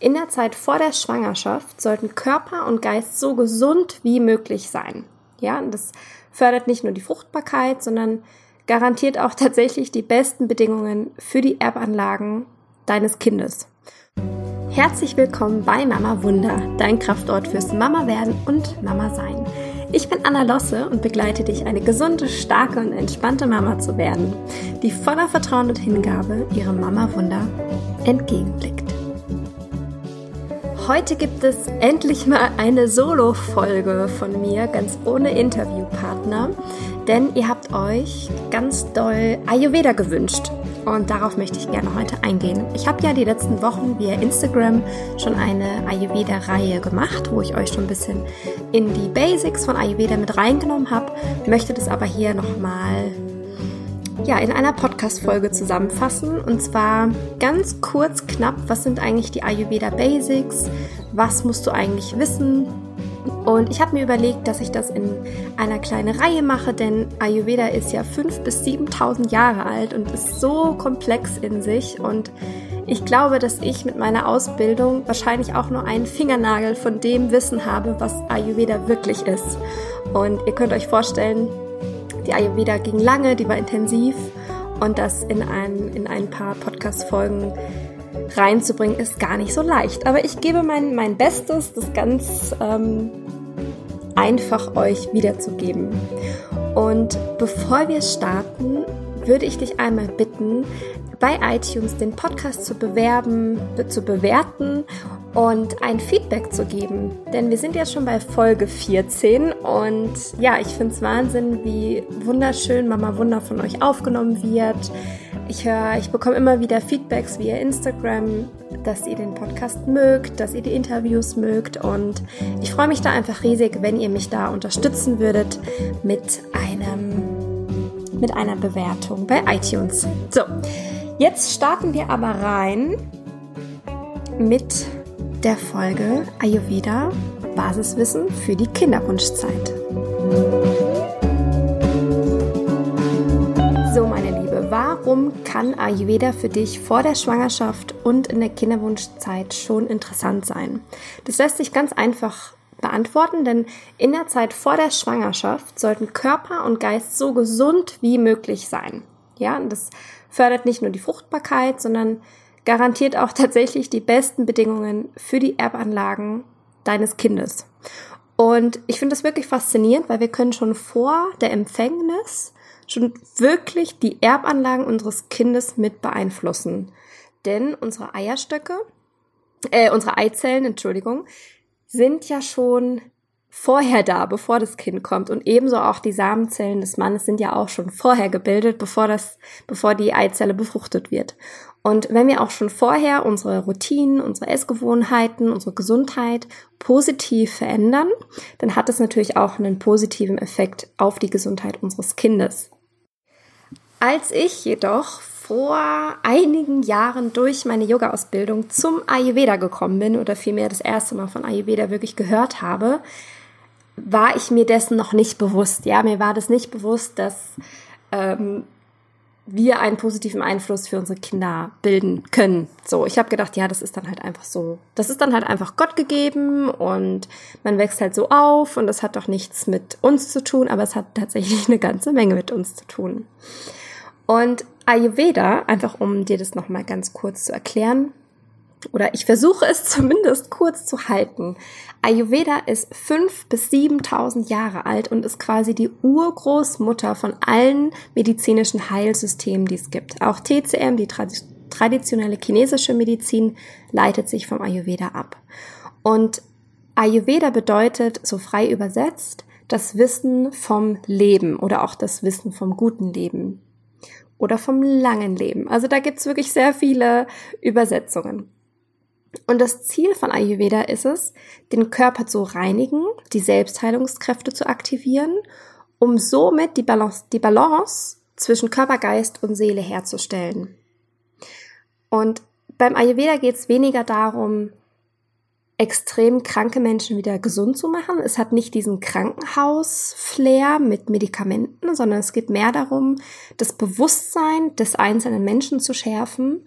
in der Zeit vor der Schwangerschaft sollten Körper und Geist so gesund wie möglich sein. Ja, und das fördert nicht nur die Fruchtbarkeit, sondern garantiert auch tatsächlich die besten Bedingungen für die Erbanlagen deines Kindes. Herzlich willkommen bei Mama Wunder, dein Kraftort fürs Mama werden und Mama sein. Ich bin Anna Losse und begleite dich, eine gesunde, starke und entspannte Mama zu werden, die voller Vertrauen und Hingabe ihrem Mama Wunder entgegenblickt. Heute gibt es endlich mal eine Solo-Folge von mir, ganz ohne Interviewpartner, denn ihr habt euch ganz doll Ayurveda gewünscht. Und darauf möchte ich gerne heute eingehen. Ich habe ja die letzten Wochen via Instagram schon eine Ayurveda-Reihe gemacht, wo ich euch schon ein bisschen in die Basics von Ayurveda mit reingenommen habe, möchte das aber hier nochmal ja, in einer Podcast-Folge zusammenfassen. Und zwar ganz kurz, knapp, was sind eigentlich die Ayurveda Basics? Was musst du eigentlich wissen? Und ich habe mir überlegt, dass ich das in einer kleinen Reihe mache, denn Ayurveda ist ja 5.000 bis 7.000 Jahre alt und ist so komplex in sich. Und ich glaube, dass ich mit meiner Ausbildung wahrscheinlich auch nur einen Fingernagel von dem Wissen habe, was Ayurveda wirklich ist. Und ihr könnt euch vorstellen, die Ayurveda ging lange, die war intensiv und das in ein, in ein paar Podcast-Folgen reinzubringen, ist gar nicht so leicht. Aber ich gebe mein, mein Bestes, das ganz ähm, einfach euch wiederzugeben. Und bevor wir starten, würde ich dich einmal bitten, bei iTunes den Podcast zu bewerben, zu bewerten und ein Feedback zu geben. Denn wir sind jetzt schon bei Folge 14 und ja, ich finde es Wahnsinn, wie wunderschön Mama Wunder von euch aufgenommen wird. Ich höre, ich bekomme immer wieder Feedbacks via Instagram, dass ihr den Podcast mögt, dass ihr die Interviews mögt und ich freue mich da einfach riesig, wenn ihr mich da unterstützen würdet mit einem mit einer Bewertung bei iTunes. So, Jetzt starten wir aber rein mit der Folge Ayurveda Basiswissen für die Kinderwunschzeit. So, meine Liebe, warum kann Ayurveda für dich vor der Schwangerschaft und in der Kinderwunschzeit schon interessant sein? Das lässt sich ganz einfach beantworten, denn in der Zeit vor der Schwangerschaft sollten Körper und Geist so gesund wie möglich sein. Ja, das fördert nicht nur die Fruchtbarkeit, sondern garantiert auch tatsächlich die besten Bedingungen für die Erbanlagen deines Kindes. Und ich finde das wirklich faszinierend, weil wir können schon vor der Empfängnis schon wirklich die Erbanlagen unseres Kindes mit beeinflussen. Denn unsere Eierstöcke, äh, unsere Eizellen, Entschuldigung, sind ja schon vorher da, bevor das Kind kommt. Und ebenso auch die Samenzellen des Mannes sind ja auch schon vorher gebildet, bevor das, bevor die Eizelle befruchtet wird. Und wenn wir auch schon vorher unsere Routinen, unsere Essgewohnheiten, unsere Gesundheit positiv verändern, dann hat es natürlich auch einen positiven Effekt auf die Gesundheit unseres Kindes. Als ich jedoch vor einigen Jahren durch meine Yoga-Ausbildung zum Ayurveda gekommen bin oder vielmehr das erste Mal von Ayurveda wirklich gehört habe, war ich mir dessen noch nicht bewusst. Ja, mir war das nicht bewusst, dass ähm, wir einen positiven Einfluss für unsere Kinder bilden können. So, ich habe gedacht, ja, das ist dann halt einfach so. Das ist dann halt einfach Gott gegeben und man wächst halt so auf und das hat doch nichts mit uns zu tun, aber es hat tatsächlich eine ganze Menge mit uns zu tun. Und Ayurveda, einfach um dir das nochmal ganz kurz zu erklären, oder ich versuche es zumindest kurz zu halten. Ayurveda ist fünf bis siebentausend Jahre alt und ist quasi die Urgroßmutter von allen medizinischen Heilsystemen, die es gibt. Auch TCM, die traditionelle chinesische Medizin, leitet sich vom Ayurveda ab. Und Ayurveda bedeutet, so frei übersetzt, das Wissen vom Leben oder auch das Wissen vom guten Leben oder vom langen Leben. Also da gibt's wirklich sehr viele Übersetzungen. Und das Ziel von Ayurveda ist es, den Körper zu reinigen, die Selbstheilungskräfte zu aktivieren, um somit die Balance, die Balance zwischen Körper, Geist und Seele herzustellen. Und beim Ayurveda geht es weniger darum, extrem kranke Menschen wieder gesund zu machen. Es hat nicht diesen Krankenhaus-Flair mit Medikamenten, sondern es geht mehr darum, das Bewusstsein des einzelnen Menschen zu schärfen,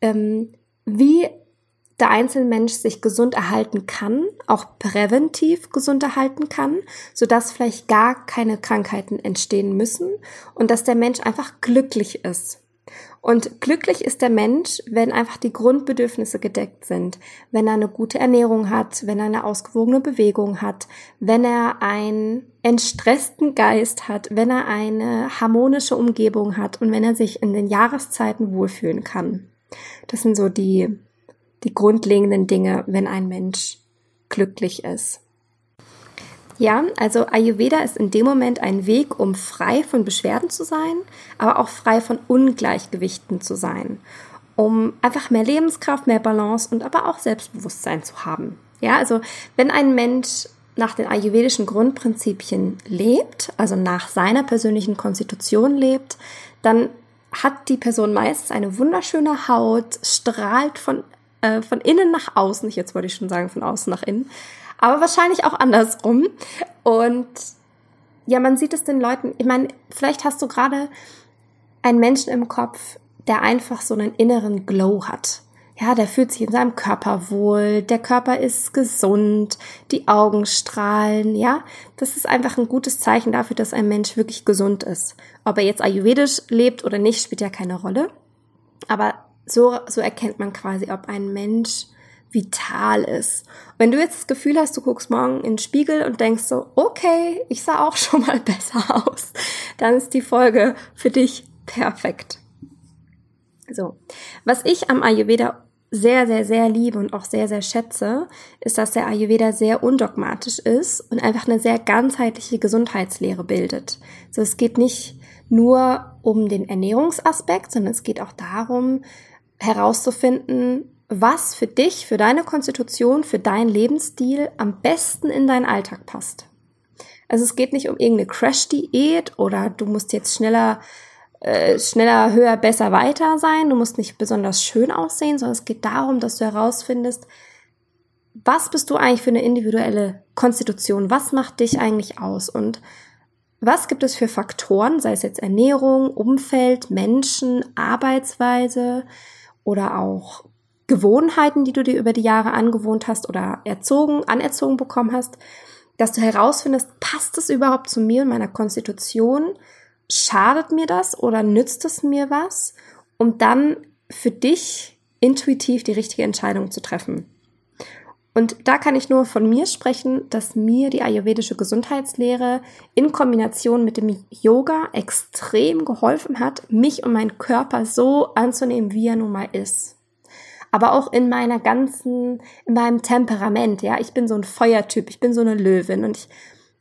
ähm, wie der Einzelmensch sich gesund erhalten kann, auch präventiv gesund erhalten kann, sodass vielleicht gar keine Krankheiten entstehen müssen und dass der Mensch einfach glücklich ist. Und glücklich ist der Mensch, wenn einfach die Grundbedürfnisse gedeckt sind, wenn er eine gute Ernährung hat, wenn er eine ausgewogene Bewegung hat, wenn er einen entstressten Geist hat, wenn er eine harmonische Umgebung hat und wenn er sich in den Jahreszeiten wohlfühlen kann. Das sind so die, die grundlegenden Dinge, wenn ein Mensch glücklich ist. Ja, also Ayurveda ist in dem Moment ein Weg, um frei von Beschwerden zu sein, aber auch frei von Ungleichgewichten zu sein, um einfach mehr Lebenskraft, mehr Balance und aber auch Selbstbewusstsein zu haben. Ja, also wenn ein Mensch nach den ayurvedischen Grundprinzipien lebt, also nach seiner persönlichen Konstitution lebt, dann hat die Person meistens eine wunderschöne Haut, strahlt von, äh, von innen nach außen, jetzt wollte ich schon sagen von außen nach innen, aber wahrscheinlich auch andersrum. Und ja, man sieht es den Leuten, ich meine, vielleicht hast du gerade einen Menschen im Kopf, der einfach so einen inneren Glow hat. Ja, der fühlt sich in seinem Körper wohl, der Körper ist gesund, die Augen strahlen, ja. Das ist einfach ein gutes Zeichen dafür, dass ein Mensch wirklich gesund ist. Ob er jetzt ayurvedisch lebt oder nicht, spielt ja keine Rolle. Aber so, so erkennt man quasi, ob ein Mensch vital ist. Wenn du jetzt das Gefühl hast, du guckst morgen in den Spiegel und denkst so, okay, ich sah auch schon mal besser aus, dann ist die Folge für dich perfekt. So. Was ich am Ayurveda sehr, sehr, sehr liebe und auch sehr, sehr schätze, ist, dass der Ayurveda sehr undogmatisch ist und einfach eine sehr ganzheitliche Gesundheitslehre bildet. So, es geht nicht nur um den Ernährungsaspekt, sondern es geht auch darum, herauszufinden, was für dich, für deine Konstitution, für deinen Lebensstil am besten in deinen Alltag passt. Also es geht nicht um irgendeine Crash-Diät oder du musst jetzt schneller, äh, schneller, höher, besser, weiter sein. Du musst nicht besonders schön aussehen, sondern es geht darum, dass du herausfindest, was bist du eigentlich für eine individuelle Konstitution? Was macht dich eigentlich aus? Und was gibt es für Faktoren, sei es jetzt Ernährung, Umfeld, Menschen, Arbeitsweise oder auch Gewohnheiten, die du dir über die Jahre angewohnt hast oder erzogen, anerzogen bekommen hast, dass du herausfindest, passt es überhaupt zu mir und meiner Konstitution? Schadet mir das oder nützt es mir was? Um dann für dich intuitiv die richtige Entscheidung zu treffen. Und da kann ich nur von mir sprechen, dass mir die ayurvedische Gesundheitslehre in Kombination mit dem Yoga extrem geholfen hat, mich und meinen Körper so anzunehmen, wie er nun mal ist aber auch in meiner ganzen, in meinem Temperament, ja. Ich bin so ein Feuertyp, ich bin so eine Löwin und ich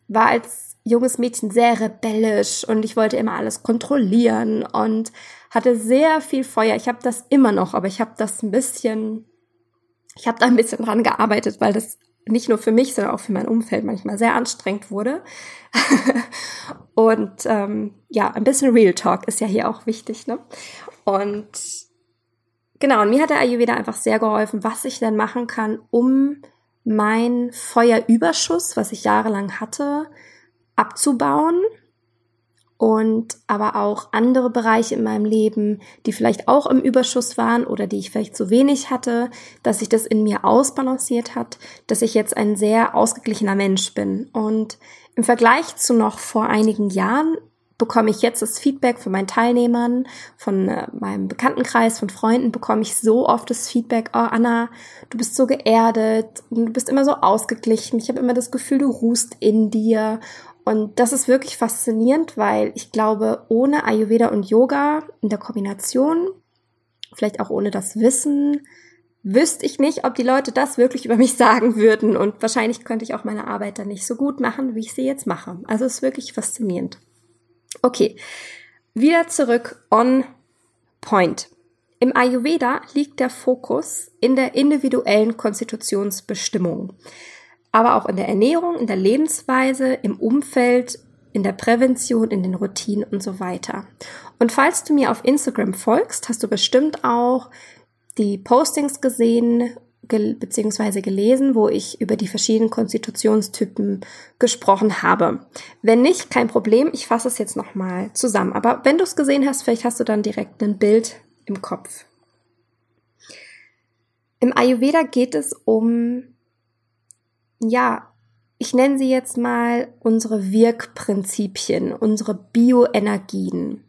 war als junges Mädchen sehr rebellisch und ich wollte immer alles kontrollieren und hatte sehr viel Feuer. Ich habe das immer noch, aber ich habe das ein bisschen, ich habe da ein bisschen dran gearbeitet, weil das nicht nur für mich, sondern auch für mein Umfeld manchmal sehr anstrengend wurde. und ähm, ja, ein bisschen Real Talk ist ja hier auch wichtig. Ne? Und Genau, und mir hat der Ayurveda einfach sehr geholfen, was ich denn machen kann, um mein Feuerüberschuss, was ich jahrelang hatte, abzubauen und aber auch andere Bereiche in meinem Leben, die vielleicht auch im Überschuss waren oder die ich vielleicht zu wenig hatte, dass sich das in mir ausbalanciert hat, dass ich jetzt ein sehr ausgeglichener Mensch bin. Und im Vergleich zu noch vor einigen Jahren bekomme ich jetzt das Feedback von meinen Teilnehmern, von äh, meinem Bekanntenkreis, von Freunden, bekomme ich so oft das Feedback, oh Anna, du bist so geerdet und du bist immer so ausgeglichen. Ich habe immer das Gefühl, du ruhst in dir. Und das ist wirklich faszinierend, weil ich glaube, ohne Ayurveda und Yoga in der Kombination, vielleicht auch ohne das Wissen, wüsste ich nicht, ob die Leute das wirklich über mich sagen würden. Und wahrscheinlich könnte ich auch meine Arbeit dann nicht so gut machen, wie ich sie jetzt mache. Also es ist wirklich faszinierend. Okay, wieder zurück on point. Im Ayurveda liegt der Fokus in der individuellen Konstitutionsbestimmung, aber auch in der Ernährung, in der Lebensweise, im Umfeld, in der Prävention, in den Routinen und so weiter. Und falls du mir auf Instagram folgst, hast du bestimmt auch die Postings gesehen gel beziehungsweise gelesen, wo ich über die verschiedenen Konstitutionstypen gesprochen habe. Wenn nicht, kein Problem, ich fasse es jetzt nochmal zusammen. Aber wenn du es gesehen hast, vielleicht hast du dann direkt ein Bild im Kopf. Im Ayurveda geht es um, ja, ich nenne sie jetzt mal unsere Wirkprinzipien, unsere Bioenergien.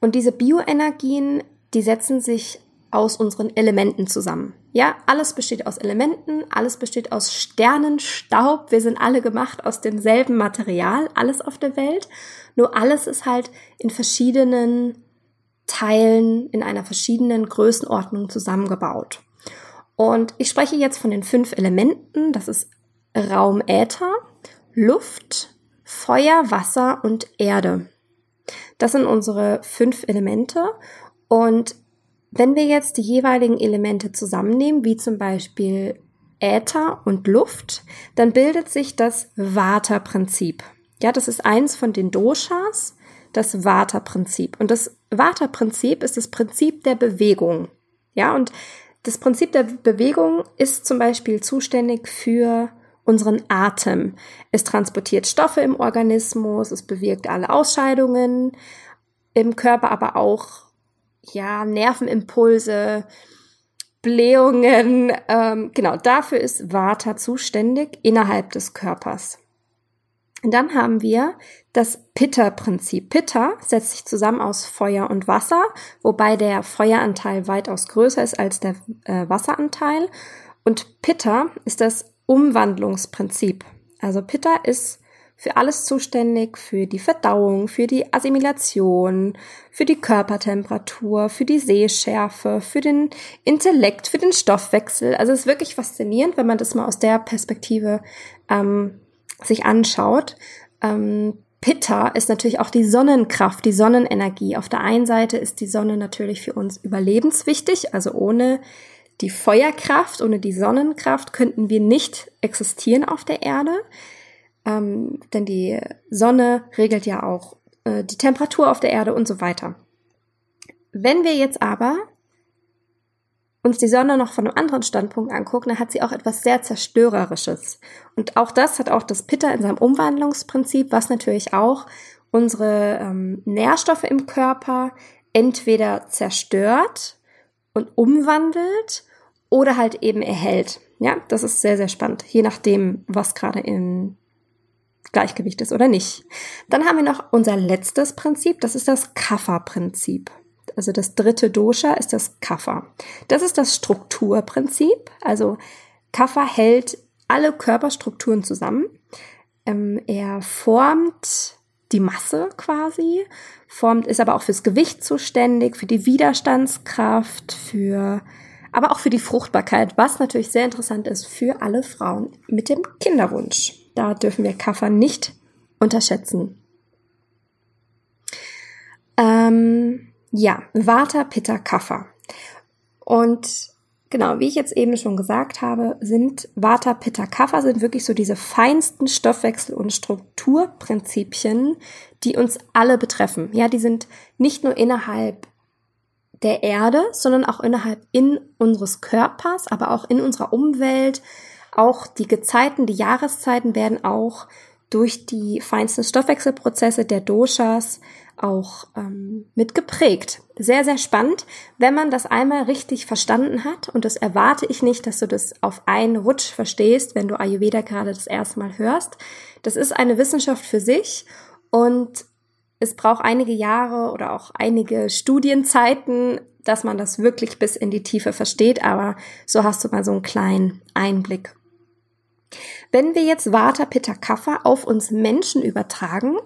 Und diese Bioenergien, die setzen sich aus unseren Elementen zusammen. Ja, alles besteht aus Elementen, alles besteht aus Sternenstaub. Wir sind alle gemacht aus demselben Material, alles auf der Welt. Nur alles ist halt in verschiedenen Teilen, in einer verschiedenen Größenordnung zusammengebaut. Und ich spreche jetzt von den fünf Elementen. Das ist Raum Äther, Luft, Feuer, Wasser und Erde. Das sind unsere fünf Elemente. Und wenn wir jetzt die jeweiligen Elemente zusammennehmen, wie zum Beispiel Äther und Luft, dann bildet sich das Vata-Prinzip. Ja, das ist eins von den Doshas, das Vata-Prinzip. Und das Vata-Prinzip ist das Prinzip der Bewegung. Ja, und das Prinzip der Bewegung ist zum Beispiel zuständig für unseren Atem. Es transportiert Stoffe im Organismus, es bewirkt alle Ausscheidungen im Körper, aber auch ja Nervenimpulse, Blähungen. Ähm, genau, dafür ist Vata zuständig innerhalb des Körpers. Und dann haben wir das Pitta-Prinzip. Pitta setzt sich zusammen aus Feuer und Wasser, wobei der Feueranteil weitaus größer ist als der äh, Wasseranteil. Und Pitta ist das Umwandlungsprinzip. Also Pitta ist für alles zuständig, für die Verdauung, für die Assimilation, für die Körpertemperatur, für die Sehschärfe, für den Intellekt, für den Stoffwechsel. Also es ist wirklich faszinierend, wenn man das mal aus der Perspektive ähm, sich anschaut. Ähm, Pitta ist natürlich auch die Sonnenkraft, die Sonnenenergie. Auf der einen Seite ist die Sonne natürlich für uns überlebenswichtig, also ohne die Feuerkraft, ohne die Sonnenkraft könnten wir nicht existieren auf der Erde, ähm, denn die Sonne regelt ja auch äh, die Temperatur auf der Erde und so weiter. Wenn wir jetzt aber uns die Sonne noch von einem anderen Standpunkt angucken, dann hat sie auch etwas sehr Zerstörerisches. Und auch das hat auch das Pitta in seinem Umwandlungsprinzip, was natürlich auch unsere ähm, Nährstoffe im Körper entweder zerstört und umwandelt oder halt eben erhält. Ja, das ist sehr, sehr spannend, je nachdem, was gerade im Gleichgewicht ist oder nicht. Dann haben wir noch unser letztes Prinzip, das ist das Kapha-Prinzip. Also das dritte Dosha ist das Kapha. Das ist das Strukturprinzip. Also Kapha hält alle Körperstrukturen zusammen. Ähm, er formt die Masse quasi, formt, ist aber auch fürs Gewicht zuständig, für die Widerstandskraft, für aber auch für die Fruchtbarkeit, was natürlich sehr interessant ist für alle Frauen mit dem Kinderwunsch. Da dürfen wir Kaffer nicht unterschätzen. Ähm, ja, Vata, Pitta, Kaffer. Und genau, wie ich jetzt eben schon gesagt habe, sind Vata, Pitta, Kapha sind wirklich so diese feinsten Stoffwechsel- und Strukturprinzipien, die uns alle betreffen. Ja, die sind nicht nur innerhalb der Erde, sondern auch innerhalb in unseres Körpers, aber auch in unserer Umwelt. Auch die Gezeiten, die Jahreszeiten werden auch durch die feinsten Stoffwechselprozesse der Doshas auch ähm, mit geprägt. Sehr, sehr spannend, wenn man das einmal richtig verstanden hat. Und das erwarte ich nicht, dass du das auf einen Rutsch verstehst, wenn du Ayurveda gerade das erste Mal hörst. Das ist eine Wissenschaft für sich und es braucht einige Jahre oder auch einige Studienzeiten, dass man das wirklich bis in die Tiefe versteht, aber so hast du mal so einen kleinen Einblick. Wenn wir jetzt Vata Pitta Kapha auf uns Menschen übertragen,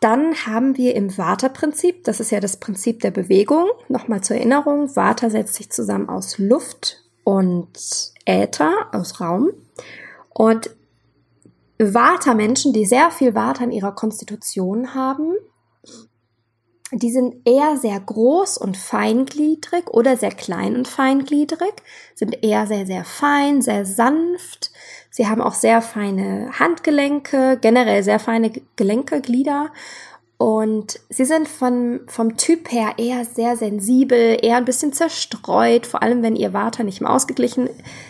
dann haben wir im Vata-Prinzip, das ist ja das Prinzip der Bewegung, nochmal zur Erinnerung, Vata setzt sich zusammen aus Luft und Äther, aus Raum. Und Vata-Menschen, die sehr viel Vata in ihrer Konstitution haben, die sind eher sehr groß und feingliedrig oder sehr klein und feingliedrig, sind eher sehr, sehr fein, sehr sanft. Sie haben auch sehr feine Handgelenke, generell sehr feine Gelenke, Glieder. Und sie sind von, vom Typ her eher sehr sensibel, eher ein bisschen zerstreut, vor allem wenn ihr Vater nicht mehr ausgeglichen,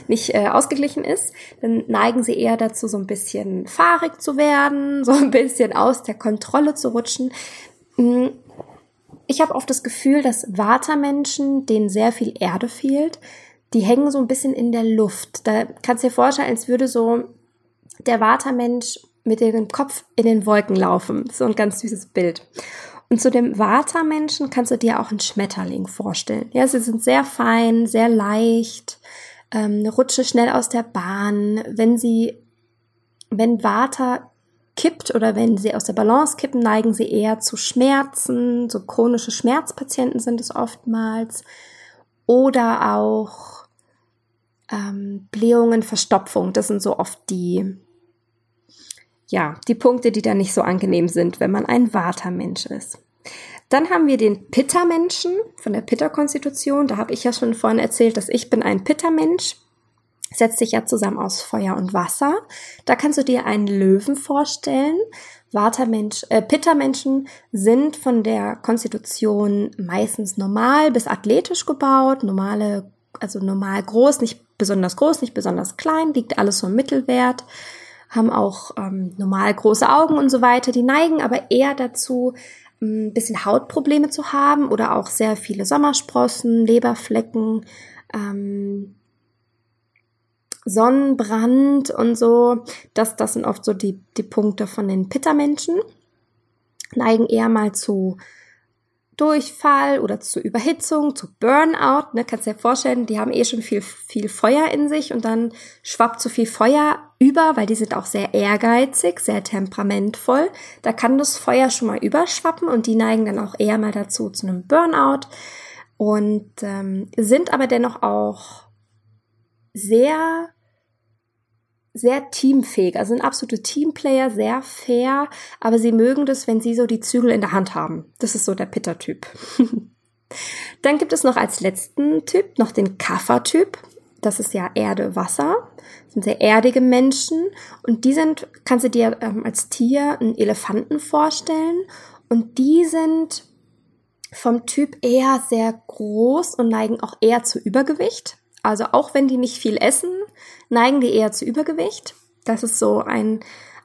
nicht äh, ausgeglichen ist, dann neigen sie eher dazu, so ein bisschen fahrig zu werden, so ein bisschen aus der Kontrolle zu rutschen. Hm, ich habe oft das Gefühl, dass Vata-Menschen, denen sehr viel Erde fehlt, die hängen so ein bisschen in der Luft. Da kannst du dir vorstellen, als würde so der Watermensch mit dem Kopf in den Wolken laufen. So ein ganz süßes Bild. Und zu dem Vata-Menschen kannst du dir auch einen Schmetterling vorstellen. Ja, sie sind sehr fein, sehr leicht, ähm, rutsche schnell aus der Bahn. Wenn sie, wenn Vata kippt oder wenn sie aus der Balance kippen, neigen sie eher zu Schmerzen. So chronische Schmerzpatienten sind es oftmals. Oder auch ähm, Blähungen, Verstopfung. Das sind so oft die, ja, die Punkte, die da nicht so angenehm sind, wenn man ein Vata-Mensch ist. Dann haben wir den Pitta-Menschen von der Pitta-Konstitution. Da habe ich ja schon vorhin erzählt, dass ich bin ein Pitta-Mensch. Setzt sich ja zusammen aus Feuer und Wasser. Da kannst du dir einen Löwen vorstellen. Vata-Mensch, äh, Pitta-Menschen sind von der Konstitution meistens normal bis athletisch gebaut. Normale, also normal groß, nicht besonders groß, nicht besonders klein, liegt alles so im Mittelwert haben auch ähm, normal große Augen und so weiter. Die neigen aber eher dazu, ein bisschen Hautprobleme zu haben oder auch sehr viele Sommersprossen, Leberflecken, ähm, Sonnenbrand und so. Das, das sind oft so die, die Punkte von den Pitta-Menschen. Neigen eher mal zu Durchfall oder zu Überhitzung, zu Burnout. Ne, kannst dir vorstellen, die haben eh schon viel, viel Feuer in sich und dann schwappt zu viel Feuer über, weil die sind auch sehr ehrgeizig, sehr temperamentvoll. Da kann das Feuer schon mal überschwappen und die neigen dann auch eher mal dazu zu einem Burnout und ähm, sind aber dennoch auch sehr sehr teamfähig, also sind absolute Teamplayer, sehr fair, aber sie mögen das, wenn sie so die Zügel in der Hand haben. Das ist so der Pitter-Typ. Dann gibt es noch als letzten Typ noch den Kaffer-Typ. Das ist ja Erde, Wasser. Sind sehr erdige Menschen und die sind, kannst du dir ähm, als Tier einen Elefanten vorstellen und die sind vom Typ eher sehr groß und neigen auch eher zu Übergewicht. Also auch wenn die nicht viel essen, neigen die eher zu Übergewicht. Das ist so ein,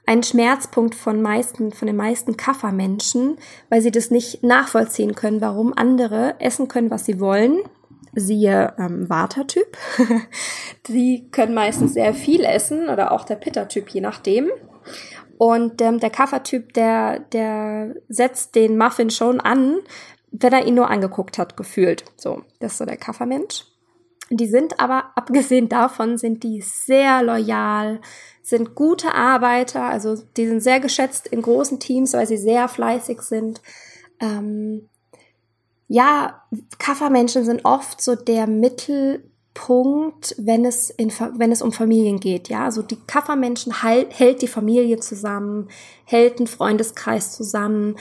ein Schmerzpunkt von meisten, von den meisten Kaffermenschen, weil sie das nicht nachvollziehen können, warum andere essen können, was sie wollen. Siehe ähm, Vata-Typ. die können meistens sehr viel essen oder auch der Pitta-Typ, je nachdem. Und ähm, der Kaffertyp, der, der setzt den Muffin schon an, wenn er ihn nur angeguckt hat, gefühlt. So, das ist so der Kaffermensch. Die sind aber, abgesehen davon, sind die sehr loyal, sind gute Arbeiter, also die sind sehr geschätzt in großen Teams, weil sie sehr fleißig sind. Ähm, ja, Kaffermenschen sind oft so der Mittelpunkt, wenn es, in, wenn es um Familien geht. Ja, also die Kaffermenschen hält die Familie zusammen, hält einen Freundeskreis zusammen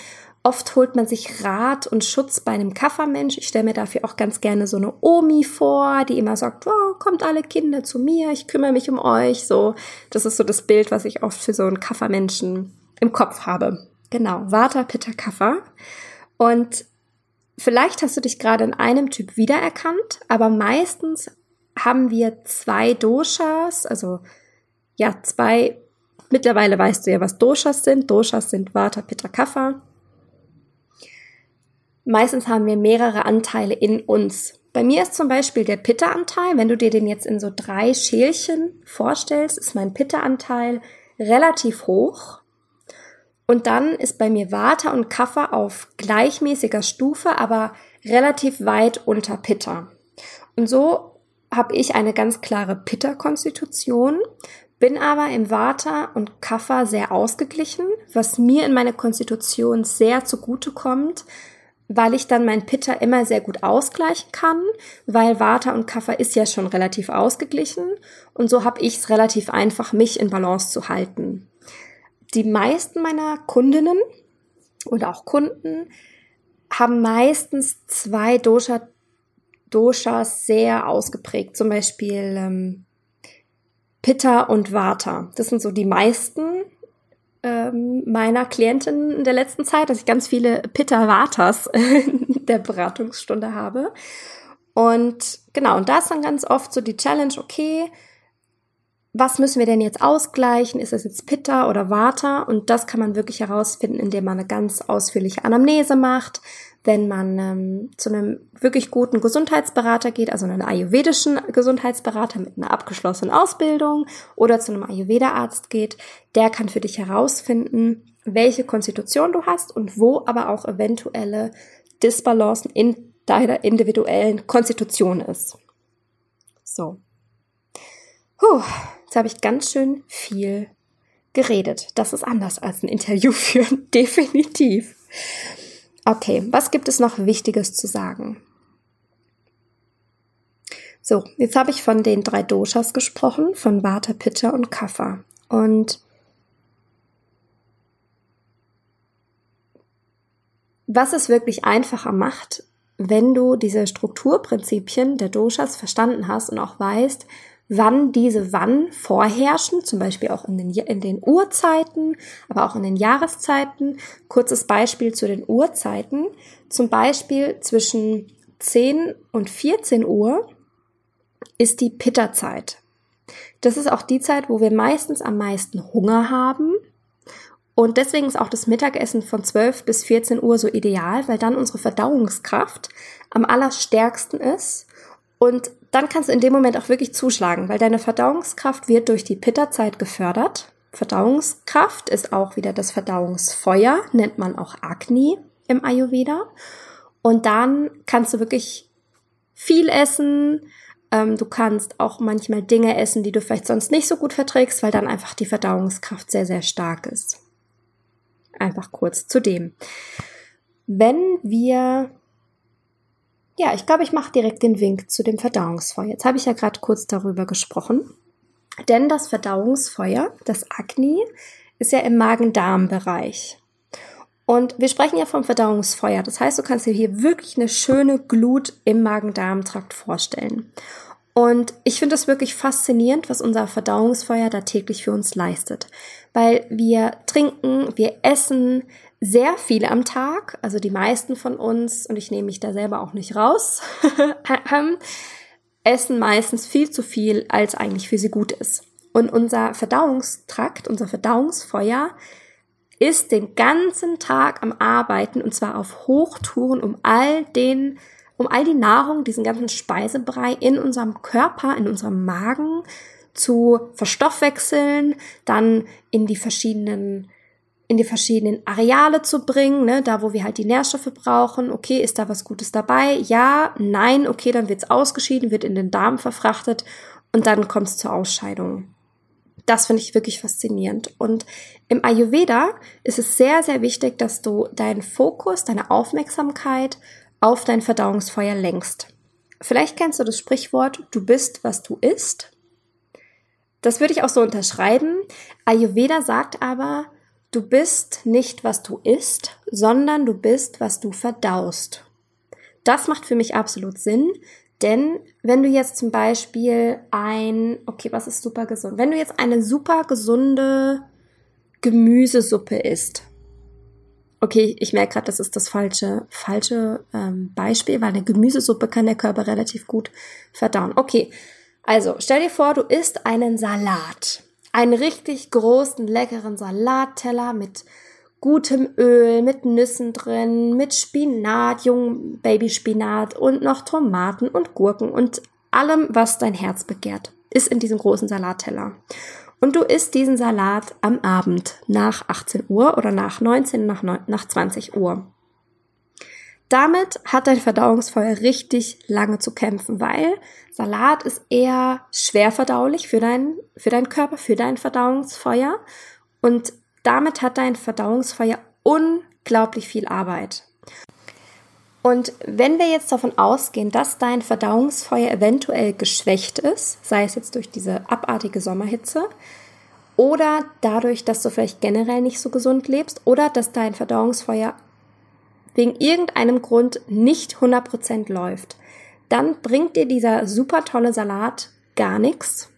Oft holt man sich Rat und Schutz bei einem Kaffermensch. Ich stelle mir dafür auch ganz gerne so eine Omi vor, die immer sagt, oh, kommt alle Kinder zu mir, ich kümmere mich um euch. So, das ist so das Bild, was ich oft für so einen Kaffermenschen im Kopf habe. Genau, Vata Pitta Kaffer. Und vielleicht hast du dich gerade in einem Typ wiedererkannt, aber meistens haben wir zwei Doshas, also ja, zwei Mittlerweile weißt du ja, was Doshas sind. Doshas sind Vata, Pitta, Kapha. Meistens haben wir mehrere Anteile in uns. Bei mir ist zum Beispiel der Pitta-Anteil, wenn du dir den jetzt in so drei Schälchen vorstellst, ist mein Pitta-Anteil relativ hoch. Und dann ist bei mir Vata und Kapha auf gleichmäßiger Stufe, aber relativ weit unter Pitta. Und so habe ich eine ganz klare Pitta-Konstitution, bin aber im Vata und Kapha sehr ausgeglichen, was mir in meiner Konstitution sehr zugute kommt, weil ich dann mein Pitta immer sehr gut ausgleichen kann, weil Vata und Kapha ist ja schon relativ ausgeglichen und so habe ich es relativ einfach, mich in Balance zu halten. Die meisten meiner Kundinnen oder auch Kunden haben meistens zwei Dosha, Doshas sehr ausgeprägt, zum Beispiel ähm, Pitta und Vata. Das sind so die meisten ähm, meiner Klientin in der letzten Zeit, dass ich ganz viele Pitta Vatas in der Beratungsstunde habe. Und genau, und da ist dann ganz oft so die Challenge, okay, was müssen wir denn jetzt ausgleichen? Ist es jetzt Pitta oder Vata? Und das kann man wirklich herausfinden, indem man eine ganz ausführliche Anamnese macht, wenn man ähm, zu einem wirklich guten Gesundheitsberater geht, also einen ayurvedischen Gesundheitsberater mit einer abgeschlossenen Ausbildung oder zu einem Ayurveda-Arzt geht, der kann für dich herausfinden, welche Konstitution du hast und wo aber auch eventuelle Disbalancen in deiner individuellen Konstitution ist. So. Puh, jetzt habe ich ganz schön viel geredet. Das ist anders als ein Interview führen, definitiv. Okay, was gibt es noch Wichtiges zu sagen? So, jetzt habe ich von den drei Doshas gesprochen, von Vata, Pitta und Kapha. Und was es wirklich einfacher macht, wenn du diese Strukturprinzipien der Doshas verstanden hast und auch weißt, wann diese wann vorherrschen, zum Beispiel auch in den, in den Uhrzeiten, aber auch in den Jahreszeiten. Kurzes Beispiel zu den Uhrzeiten. Zum Beispiel zwischen 10 und 14 Uhr ist die Pitta-Zeit. Das ist auch die Zeit, wo wir meistens am meisten Hunger haben. Und deswegen ist auch das Mittagessen von 12 bis 14 Uhr so ideal, weil dann unsere Verdauungskraft am allerstärksten ist und dann kannst du in dem Moment auch wirklich zuschlagen, weil deine Verdauungskraft wird durch die Pitta-Zeit gefördert. Verdauungskraft ist auch wieder das Verdauungsfeuer, nennt man auch Agni im Ayurveda. Und dann kannst du wirklich viel essen. Ähm, du kannst auch manchmal Dinge essen, die du vielleicht sonst nicht so gut verträgst, weil dann einfach die Verdauungskraft sehr, sehr stark ist. Einfach kurz zu dem. Wenn wir ja, ich glaube, ich mache direkt den Wink zu dem Verdauungsfeuer. Jetzt habe ich ja gerade kurz darüber gesprochen. Denn das Verdauungsfeuer, das Agni, ist ja im Magen-Darm-Bereich. Und wir sprechen ja vom Verdauungsfeuer. Das heißt, du kannst dir hier wirklich eine schöne Glut im Magen-Darm-Trakt vorstellen. Und ich finde es wirklich faszinierend, was unser Verdauungsfeuer da täglich für uns leistet. Weil wir trinken, wir essen, sehr viel am Tag, also die meisten von uns, und ich nehme mich da selber auch nicht raus, essen meistens viel zu viel, als eigentlich für sie gut ist. Und unser Verdauungstrakt, unser Verdauungsfeuer ist den ganzen Tag am Arbeiten und zwar auf Hochtouren, um all den, um all die Nahrung, diesen ganzen Speisebrei in unserem Körper, in unserem Magen zu verstoffwechseln, dann in die verschiedenen in die verschiedenen Areale zu bringen, ne, da wo wir halt die Nährstoffe brauchen. Okay, ist da was Gutes dabei? Ja, nein, okay, dann wird's ausgeschieden, wird in den Darm verfrachtet und dann kommt es zur Ausscheidung. Das finde ich wirklich faszinierend. Und im Ayurveda ist es sehr, sehr wichtig, dass du deinen Fokus, deine Aufmerksamkeit auf dein Verdauungsfeuer lenkst. Vielleicht kennst du das Sprichwort, du bist, was du isst. Das würde ich auch so unterschreiben. Ayurveda sagt aber, Du bist nicht, was du isst, sondern du bist, was du verdaust. Das macht für mich absolut Sinn, denn wenn du jetzt zum Beispiel ein, okay, was ist super gesund? Wenn du jetzt eine super gesunde Gemüsesuppe isst, okay, ich merke gerade, das ist das falsche, falsche ähm, Beispiel, weil eine Gemüsesuppe kann der Körper relativ gut verdauen. Okay, also stell dir vor, du isst einen Salat einen richtig großen, leckeren Salatteller mit gutem Öl, mit Nüssen drin, mit Spinat, jungen Babyspinat und noch Tomaten und Gurken und allem, was dein Herz begehrt, ist in diesem großen Salatteller. Und du isst diesen Salat am Abend nach 18 Uhr oder nach 19, nach, 9, nach 20 Uhr. Damit hat dein Verdauungsfeuer richtig lange zu kämpfen, weil Salat ist eher schwer verdaulich für deinen, für deinen Körper, für dein Verdauungsfeuer. Und damit hat dein Verdauungsfeuer unglaublich viel Arbeit. Und wenn wir jetzt davon ausgehen, dass dein Verdauungsfeuer eventuell geschwächt ist, sei es jetzt durch diese abartige Sommerhitze oder dadurch, dass du vielleicht generell nicht so gesund lebst oder dass dein Verdauungsfeuer wegen irgendeinem Grund nicht 100% läuft, dann bringt dir dieser super tolle Salat gar nichts.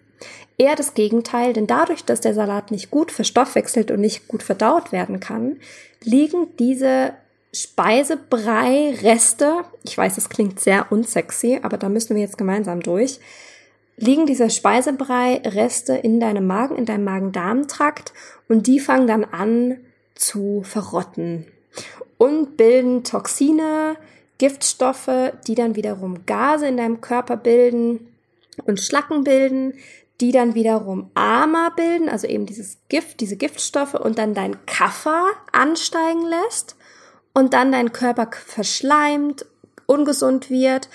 Eher das Gegenteil, denn dadurch, dass der Salat nicht gut verstoffwechselt und nicht gut verdaut werden kann, liegen diese Speisebrei-Reste, ich weiß, es klingt sehr unsexy, aber da müssen wir jetzt gemeinsam durch, liegen diese Speisebrei-Reste in deinem Magen, in deinem Magen-Darm-Trakt und die fangen dann an zu verrotten. Und bilden Toxine, Giftstoffe, die dann wiederum Gase in deinem Körper bilden und Schlacken bilden, die dann wiederum Ama bilden, also eben dieses Gift, diese Giftstoffe und dann dein Kaffer ansteigen lässt und dann dein Körper verschleimt, ungesund wird.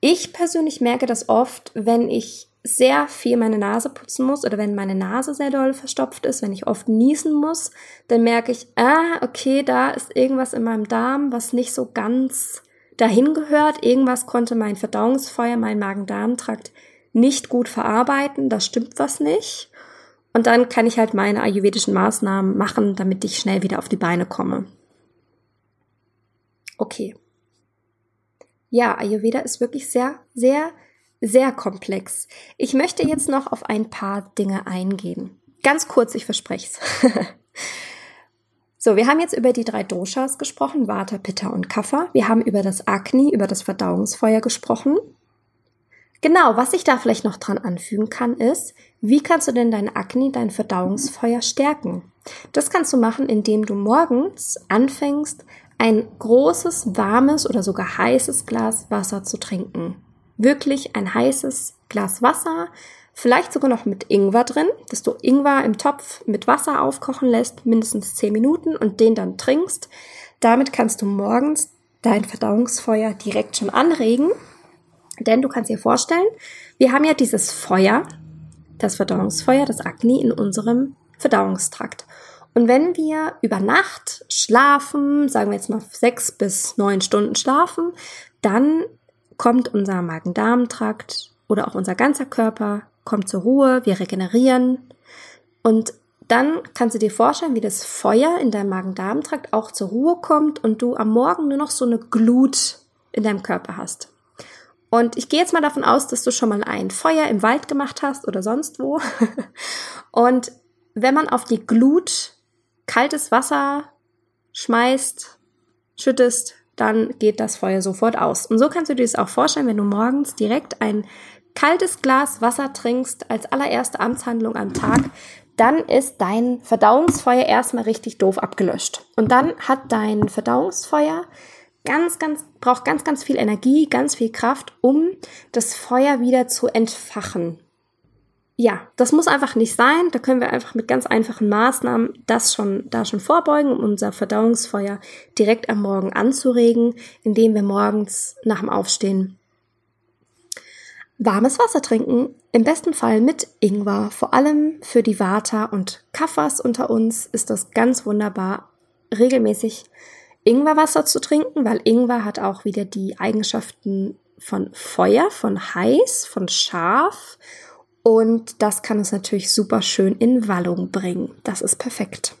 Ich persönlich merke das oft, wenn ich sehr viel meine Nase putzen muss oder wenn meine Nase sehr doll verstopft ist, wenn ich oft niesen muss, dann merke ich, ah, okay, da ist irgendwas in meinem Darm, was nicht so ganz dahin gehört. Irgendwas konnte mein Verdauungsfeuer, mein Magen-Darm-Trakt nicht gut verarbeiten. Da stimmt was nicht. Und dann kann ich halt meine ayurvedischen Maßnahmen machen, damit ich schnell wieder auf die Beine komme. Okay. Ja, Ayurveda ist wirklich sehr, sehr sehr komplex. Ich möchte jetzt noch auf ein paar Dinge eingehen. Ganz kurz, ich verspreche es. so, wir haben jetzt über die drei Doshas gesprochen, Vata, Pitta und Kapha. Wir haben über das Agni, über das Verdauungsfeuer gesprochen. Genau, was ich da vielleicht noch dran anfügen kann, ist, wie kannst du denn dein Agni, dein Verdauungsfeuer stärken? Das kannst du machen, indem du morgens anfängst, ein großes, warmes oder sogar heißes Glas Wasser zu trinken wirklich ein heißes Glas Wasser, vielleicht sogar noch mit Ingwer drin, dass du Ingwer im Topf mit Wasser aufkochen lässt, mindestens 10 Minuten und den dann trinkst. Damit kannst du morgens dein Verdauungsfeuer direkt schon anregen, denn du kannst dir vorstellen, wir haben ja dieses Feuer, das Verdauungsfeuer, das Agni in unserem Verdauungstrakt. Und wenn wir über Nacht schlafen, sagen wir jetzt mal sechs bis neun Stunden schlafen, dann kommt unser Magen-Darm-Trakt oder auch unser ganzer Körper, kommt zur Ruhe, wir regenerieren und dann kannst du dir vorstellen, wie das Feuer in deinem Magen-Darm-Trakt auch zur Ruhe kommt und du am Morgen nur noch so eine Glut in deinem Körper hast. Und ich gehe jetzt mal davon aus, dass du schon mal ein Feuer im Wald gemacht hast oder sonst wo. Und wenn man auf die Glut kaltes Wasser schmeißt, schüttest, dann geht das Feuer sofort aus. Und so kannst du dir das auch vorstellen, wenn du morgens direkt ein kaltes Glas Wasser trinkst als allererste Amtshandlung am Tag, dann ist dein Verdauungsfeuer erstmal richtig doof abgelöscht. Und dann hat dein Verdauungsfeuer ganz, ganz, braucht ganz, ganz viel Energie, ganz viel Kraft, um das Feuer wieder zu entfachen ja, das muss einfach nicht sein. Da können wir einfach mit ganz einfachen Maßnahmen das schon, da schon vorbeugen, um unser Verdauungsfeuer direkt am Morgen anzuregen, indem wir morgens nach dem Aufstehen warmes Wasser trinken. Im besten Fall mit Ingwer. Vor allem für die Vata und Kaffers unter uns ist das ganz wunderbar, regelmäßig Ingwerwasser zu trinken, weil Ingwer hat auch wieder die Eigenschaften von Feuer, von heiß, von scharf und das kann uns natürlich super schön in Wallung bringen. Das ist perfekt.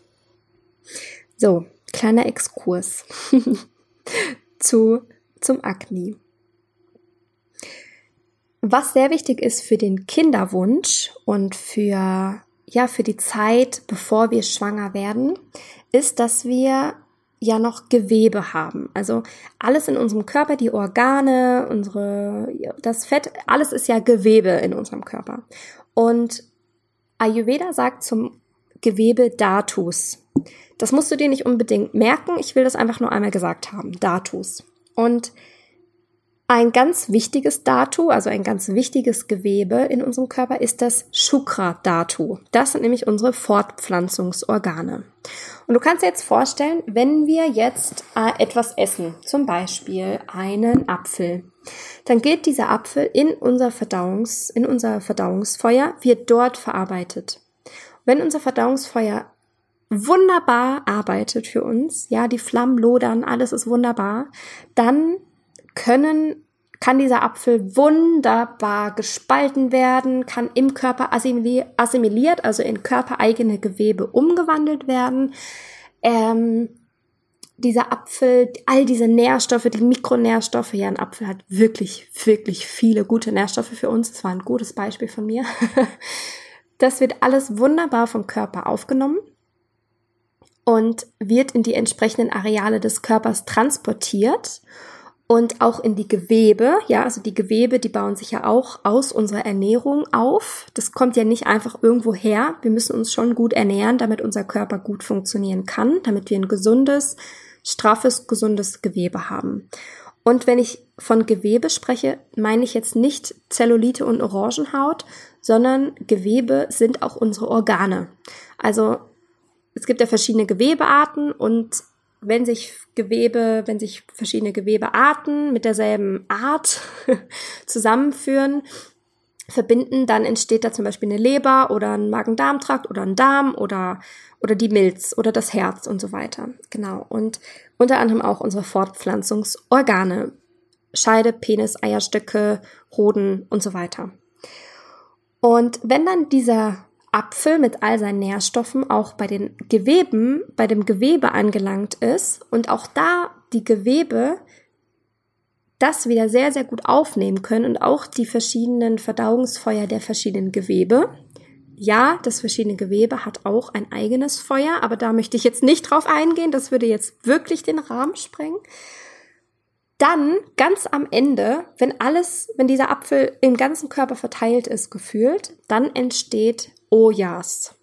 So, kleiner Exkurs zu, zum Akne. Was sehr wichtig ist für den Kinderwunsch und für, ja, für die Zeit, bevor wir schwanger werden, ist, dass wir ja noch Gewebe haben. Also alles in unserem Körper, die Organe, unsere, das Fett, alles ist ja Gewebe in unserem Körper. Und Ayurveda sagt zum Gewebe Datus. Das musst du dir nicht unbedingt merken. Ich will das einfach nur einmal gesagt haben. Datus. Und ein ganz wichtiges Datu, also ein ganz wichtiges Gewebe in unserem Körper ist das Shukra-Datu. Das sind nämlich unsere Fortpflanzungsorgane. Und du kannst dir jetzt vorstellen, wenn wir jetzt äh, etwas essen, zum Beispiel einen Apfel, dann geht dieser Apfel in unser Verdauungs, in unser Verdauungsfeuer, wird dort verarbeitet. Wenn unser Verdauungsfeuer wunderbar arbeitet für uns, ja, die Flammen lodern, alles ist wunderbar, dann können kann dieser Apfel wunderbar gespalten werden, kann im Körper assimiliert, also in körpereigene Gewebe umgewandelt werden. Ähm, dieser Apfel, all diese Nährstoffe, die Mikronährstoffe, ja, ein Apfel hat wirklich, wirklich viele gute Nährstoffe für uns. Das war ein gutes Beispiel von mir. Das wird alles wunderbar vom Körper aufgenommen und wird in die entsprechenden Areale des Körpers transportiert und auch in die Gewebe. Ja, also die Gewebe, die bauen sich ja auch aus unserer Ernährung auf. Das kommt ja nicht einfach irgendwo her. Wir müssen uns schon gut ernähren, damit unser Körper gut funktionieren kann, damit wir ein gesundes, straffes, gesundes Gewebe haben. Und wenn ich von Gewebe spreche, meine ich jetzt nicht Zellulite und Orangenhaut, sondern Gewebe sind auch unsere Organe. Also es gibt ja verschiedene Gewebearten und wenn sich Gewebe, wenn sich verschiedene Gewebearten mit derselben Art zusammenführen, verbinden, dann entsteht da zum Beispiel eine Leber oder ein Magen-Darm-Trakt oder ein Darm oder, oder die Milz oder das Herz und so weiter. Genau. Und unter anderem auch unsere Fortpflanzungsorgane. Scheide, Penis, Eierstöcke, Hoden und so weiter. Und wenn dann dieser Apfel mit all seinen Nährstoffen auch bei den Geweben, bei dem Gewebe angelangt ist und auch da die Gewebe das wieder sehr, sehr gut aufnehmen können und auch die verschiedenen Verdauungsfeuer der verschiedenen Gewebe. Ja, das verschiedene Gewebe hat auch ein eigenes Feuer, aber da möchte ich jetzt nicht drauf eingehen, das würde jetzt wirklich den Rahmen sprengen. Dann ganz am Ende, wenn alles, wenn dieser Apfel im ganzen Körper verteilt ist, gefühlt, dann entsteht Ojas.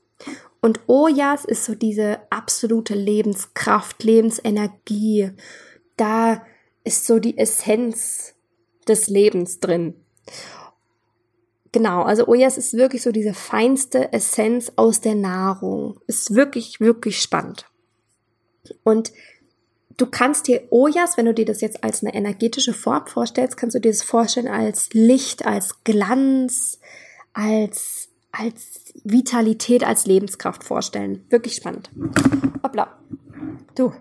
Und Ojas ist so diese absolute Lebenskraft, Lebensenergie. Da ist so die Essenz des Lebens drin. Genau, also Ojas ist wirklich so diese feinste Essenz aus der Nahrung. Ist wirklich, wirklich spannend. Und du kannst dir Ojas, wenn du dir das jetzt als eine energetische Form vorstellst, kannst du dir das vorstellen als Licht, als Glanz, als, als Vitalität, als Lebenskraft vorstellen. Wirklich spannend. Hoppla. Du,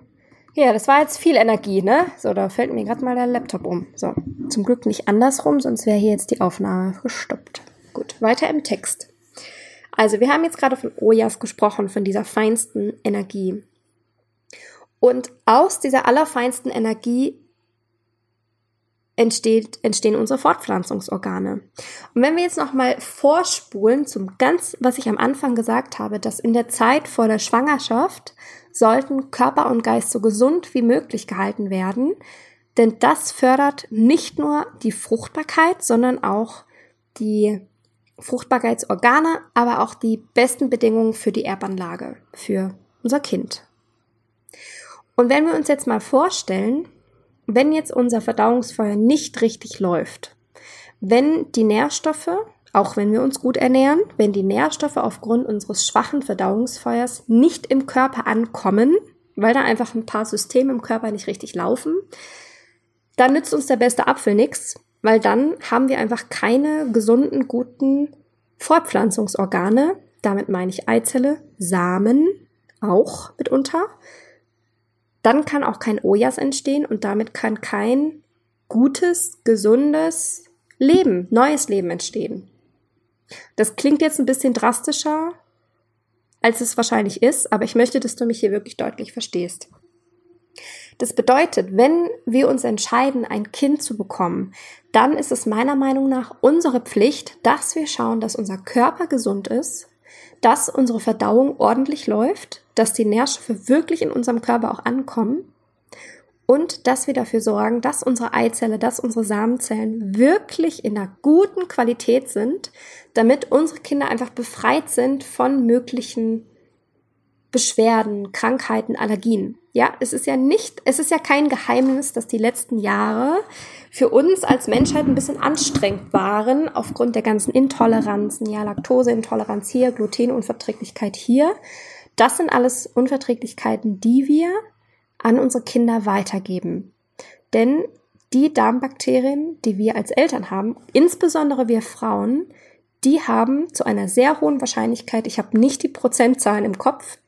ja, das war jetzt viel Energie, ne? So, da fällt mir gerade mal der Laptop um. So, zum Glück nicht andersrum, sonst wäre hier jetzt die Aufnahme gestoppt. Gut, weiter im Text. Also, wir haben jetzt gerade von Ojas gesprochen, von dieser feinsten Energie. Und aus dieser allerfeinsten Energie entsteht, entstehen unsere Fortpflanzungsorgane. Und wenn wir jetzt nochmal vorspulen zum ganz, was ich am Anfang gesagt habe, dass in der Zeit vor der Schwangerschaft sollten Körper und Geist so gesund wie möglich gehalten werden, denn das fördert nicht nur die Fruchtbarkeit, sondern auch die Fruchtbarkeitsorgane, aber auch die besten Bedingungen für die Erbanlage, für unser Kind. Und wenn wir uns jetzt mal vorstellen, wenn jetzt unser Verdauungsfeuer nicht richtig läuft, wenn die Nährstoffe auch wenn wir uns gut ernähren, wenn die Nährstoffe aufgrund unseres schwachen Verdauungsfeuers nicht im Körper ankommen, weil da einfach ein paar Systeme im Körper nicht richtig laufen, dann nützt uns der beste Apfel nichts, weil dann haben wir einfach keine gesunden, guten Fortpflanzungsorgane. Damit meine ich Eizelle, Samen auch mitunter. Dann kann auch kein Ojas entstehen und damit kann kein gutes, gesundes Leben, neues Leben entstehen. Das klingt jetzt ein bisschen drastischer, als es wahrscheinlich ist, aber ich möchte, dass du mich hier wirklich deutlich verstehst. Das bedeutet, wenn wir uns entscheiden, ein Kind zu bekommen, dann ist es meiner Meinung nach unsere Pflicht, dass wir schauen, dass unser Körper gesund ist, dass unsere Verdauung ordentlich läuft, dass die Nährstoffe wirklich in unserem Körper auch ankommen und dass wir dafür sorgen, dass unsere Eizelle, dass unsere Samenzellen wirklich in einer guten Qualität sind, damit unsere Kinder einfach befreit sind von möglichen Beschwerden, Krankheiten, Allergien. Ja, es ist ja nicht, es ist ja kein Geheimnis, dass die letzten Jahre für uns als Menschheit ein bisschen anstrengend waren aufgrund der ganzen Intoleranzen, ja, Laktoseintoleranz hier, Glutenunverträglichkeit hier. Das sind alles Unverträglichkeiten, die wir an unsere Kinder weitergeben. Denn die Darmbakterien, die wir als Eltern haben, insbesondere wir Frauen, die haben zu einer sehr hohen Wahrscheinlichkeit, ich habe nicht die Prozentzahlen im Kopf,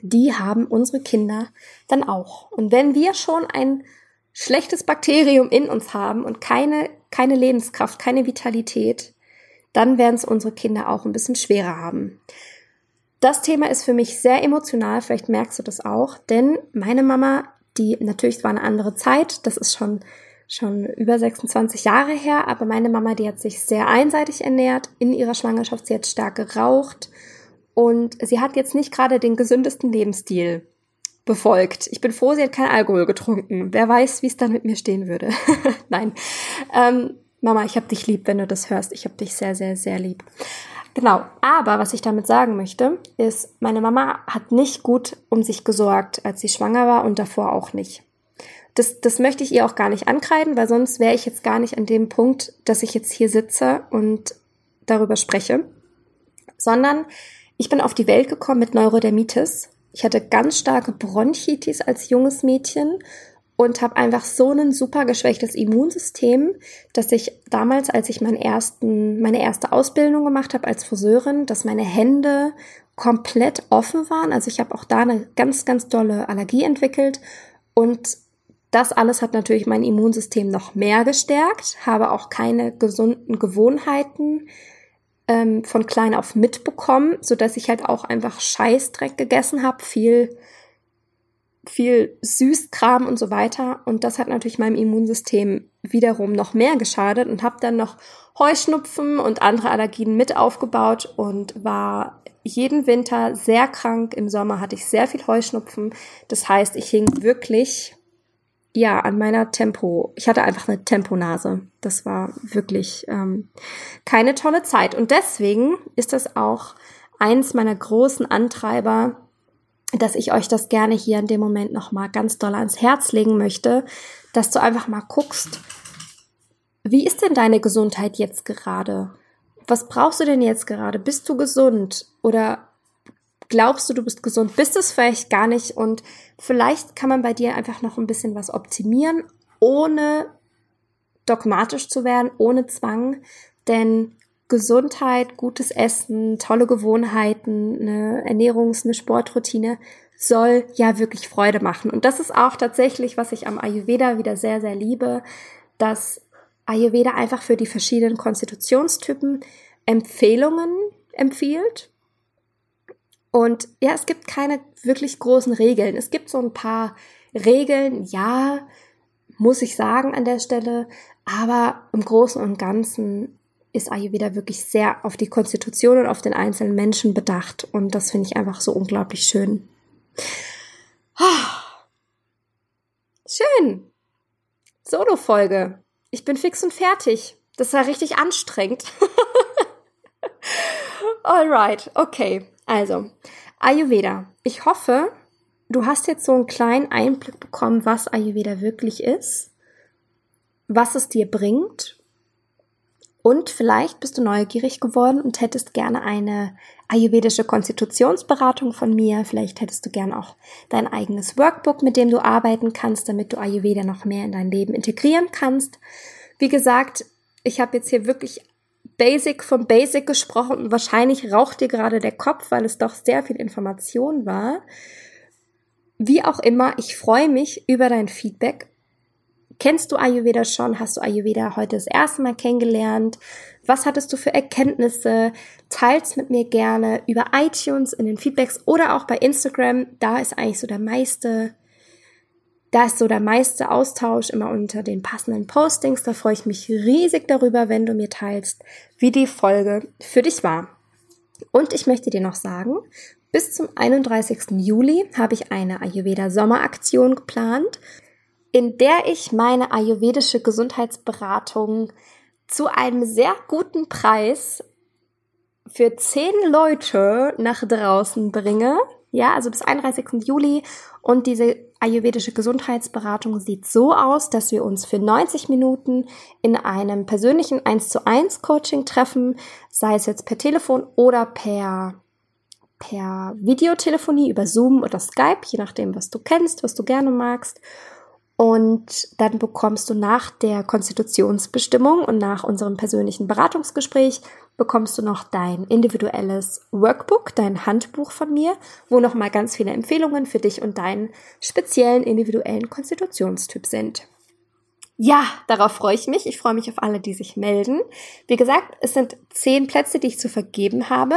die haben unsere Kinder dann auch. Und wenn wir schon ein schlechtes Bakterium in uns haben und keine, keine Lebenskraft, keine Vitalität, dann werden es unsere Kinder auch ein bisschen schwerer haben. Das Thema ist für mich sehr emotional, vielleicht merkst du das auch, denn meine Mama, die natürlich war eine andere Zeit, das ist schon schon über 26 Jahre her, aber meine Mama, die hat sich sehr einseitig ernährt in ihrer Schwangerschaft, sie hat stark geraucht und sie hat jetzt nicht gerade den gesündesten Lebensstil befolgt. Ich bin froh, sie hat keinen Alkohol getrunken. Wer weiß, wie es dann mit mir stehen würde. Nein. Ähm, Mama, ich hab dich lieb, wenn du das hörst. Ich hab dich sehr, sehr, sehr lieb. Genau, aber was ich damit sagen möchte, ist, meine Mama hat nicht gut um sich gesorgt, als sie schwanger war und davor auch nicht. Das, das möchte ich ihr auch gar nicht ankreiden, weil sonst wäre ich jetzt gar nicht an dem Punkt, dass ich jetzt hier sitze und darüber spreche, sondern ich bin auf die Welt gekommen mit Neurodermitis. Ich hatte ganz starke Bronchitis als junges Mädchen und habe einfach so ein super geschwächtes Immunsystem, dass ich damals, als ich meinen ersten, meine erste Ausbildung gemacht habe als Friseurin, dass meine Hände komplett offen waren. Also ich habe auch da eine ganz, ganz dolle Allergie entwickelt und das alles hat natürlich mein Immunsystem noch mehr gestärkt, habe auch keine gesunden Gewohnheiten ähm, von klein auf mitbekommen, so dass ich halt auch einfach Scheißdreck gegessen habe, viel viel Süßkram und so weiter. Und das hat natürlich meinem Immunsystem wiederum noch mehr geschadet und habe dann noch Heuschnupfen und andere Allergien mit aufgebaut und war jeden Winter sehr krank. Im Sommer hatte ich sehr viel Heuschnupfen. Das heißt, ich hing wirklich ja an meiner Tempo. Ich hatte einfach eine Temponase. Das war wirklich ähm, keine tolle Zeit. Und deswegen ist das auch eins meiner großen Antreiber, dass ich euch das gerne hier in dem Moment nochmal ganz doll ans Herz legen möchte, dass du einfach mal guckst, wie ist denn deine Gesundheit jetzt gerade? Was brauchst du denn jetzt gerade? Bist du gesund? Oder glaubst du, du bist gesund? Bist es vielleicht gar nicht? Und vielleicht kann man bei dir einfach noch ein bisschen was optimieren, ohne dogmatisch zu werden, ohne Zwang. Denn Gesundheit, gutes Essen, tolle Gewohnheiten, eine Ernährungs-, eine Sportroutine soll ja wirklich Freude machen. Und das ist auch tatsächlich, was ich am Ayurveda wieder sehr, sehr liebe, dass Ayurveda einfach für die verschiedenen Konstitutionstypen Empfehlungen empfiehlt. Und ja, es gibt keine wirklich großen Regeln. Es gibt so ein paar Regeln, ja, muss ich sagen an der Stelle, aber im Großen und Ganzen ist Ayurveda wirklich sehr auf die Konstitution und auf den einzelnen Menschen bedacht. Und das finde ich einfach so unglaublich schön. Schön. Solo-Folge. Ich bin fix und fertig. Das war richtig anstrengend. Alright, okay. Also, Ayurveda. Ich hoffe, du hast jetzt so einen kleinen Einblick bekommen, was Ayurveda wirklich ist, was es dir bringt und vielleicht bist du neugierig geworden und hättest gerne eine ayurvedische Konstitutionsberatung von mir. Vielleicht hättest du gerne auch dein eigenes Workbook, mit dem du arbeiten kannst, damit du Ayurveda noch mehr in dein Leben integrieren kannst. Wie gesagt, ich habe jetzt hier wirklich Basic vom Basic gesprochen und wahrscheinlich raucht dir gerade der Kopf, weil es doch sehr viel Information war. Wie auch immer, ich freue mich über dein Feedback Kennst du Ayurveda schon? Hast du Ayurveda heute das erste Mal kennengelernt? Was hattest du für Erkenntnisse? Teils mit mir gerne über iTunes in den Feedbacks oder auch bei Instagram. Da ist eigentlich so der meiste, da ist so der meiste Austausch immer unter den passenden Postings. Da freue ich mich riesig darüber, wenn du mir teilst, wie die Folge für dich war. Und ich möchte dir noch sagen, bis zum 31. Juli habe ich eine Ayurveda Sommeraktion geplant in der ich meine ayurvedische Gesundheitsberatung zu einem sehr guten Preis für zehn Leute nach draußen bringe. Ja, also bis 31. Juli. Und diese ayurvedische Gesundheitsberatung sieht so aus, dass wir uns für 90 Minuten in einem persönlichen 1 zu 1 Coaching treffen, sei es jetzt per Telefon oder per per Videotelefonie über Zoom oder Skype, je nachdem, was du kennst, was du gerne magst. Und dann bekommst du nach der Konstitutionsbestimmung und nach unserem persönlichen Beratungsgespräch bekommst du noch dein individuelles Workbook, dein Handbuch von mir, wo noch mal ganz viele Empfehlungen für dich und deinen speziellen individuellen Konstitutionstyp sind. Ja, darauf freue ich mich. Ich freue mich auf alle, die sich melden. Wie gesagt, es sind zehn Plätze, die ich zu vergeben habe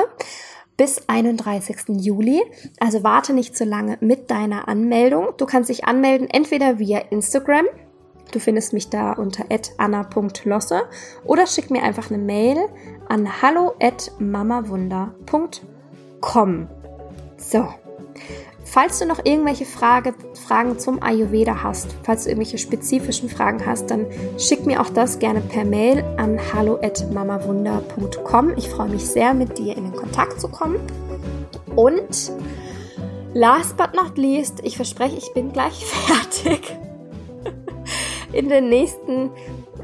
bis 31. Juli. Also warte nicht zu lange mit deiner Anmeldung. Du kannst dich anmelden entweder via Instagram. Du findest mich da unter anna.losse oder schick mir einfach eine Mail an hallo@mamawunder.com. So. Falls du noch irgendwelche Frage, Fragen zum Ayurveda hast, falls du irgendwelche spezifischen Fragen hast, dann schick mir auch das gerne per Mail an hallo@mamawunder.com. Ich freue mich sehr, mit dir in den Kontakt zu kommen. Und last but not least, ich verspreche, ich bin gleich fertig. In den nächsten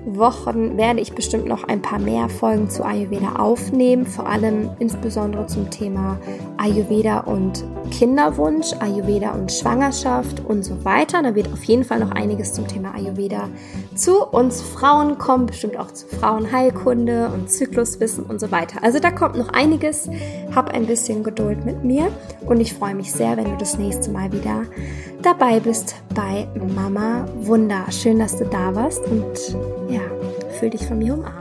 Wochen werde ich bestimmt noch ein paar mehr Folgen zu Ayurveda aufnehmen, vor allem insbesondere zum Thema Ayurveda und Kinderwunsch, Ayurveda und Schwangerschaft und so weiter. Da wird auf jeden Fall noch einiges zum Thema Ayurveda zu uns Frauen kommen, bestimmt auch zu Frauenheilkunde und Zykluswissen und so weiter. Also da kommt noch einiges. Hab ein bisschen Geduld mit mir und ich freue mich sehr, wenn du das nächste Mal wieder dabei bist bei Mama Wunder. Schön, dass du da warst und ja, fühl dich von mir umarmt.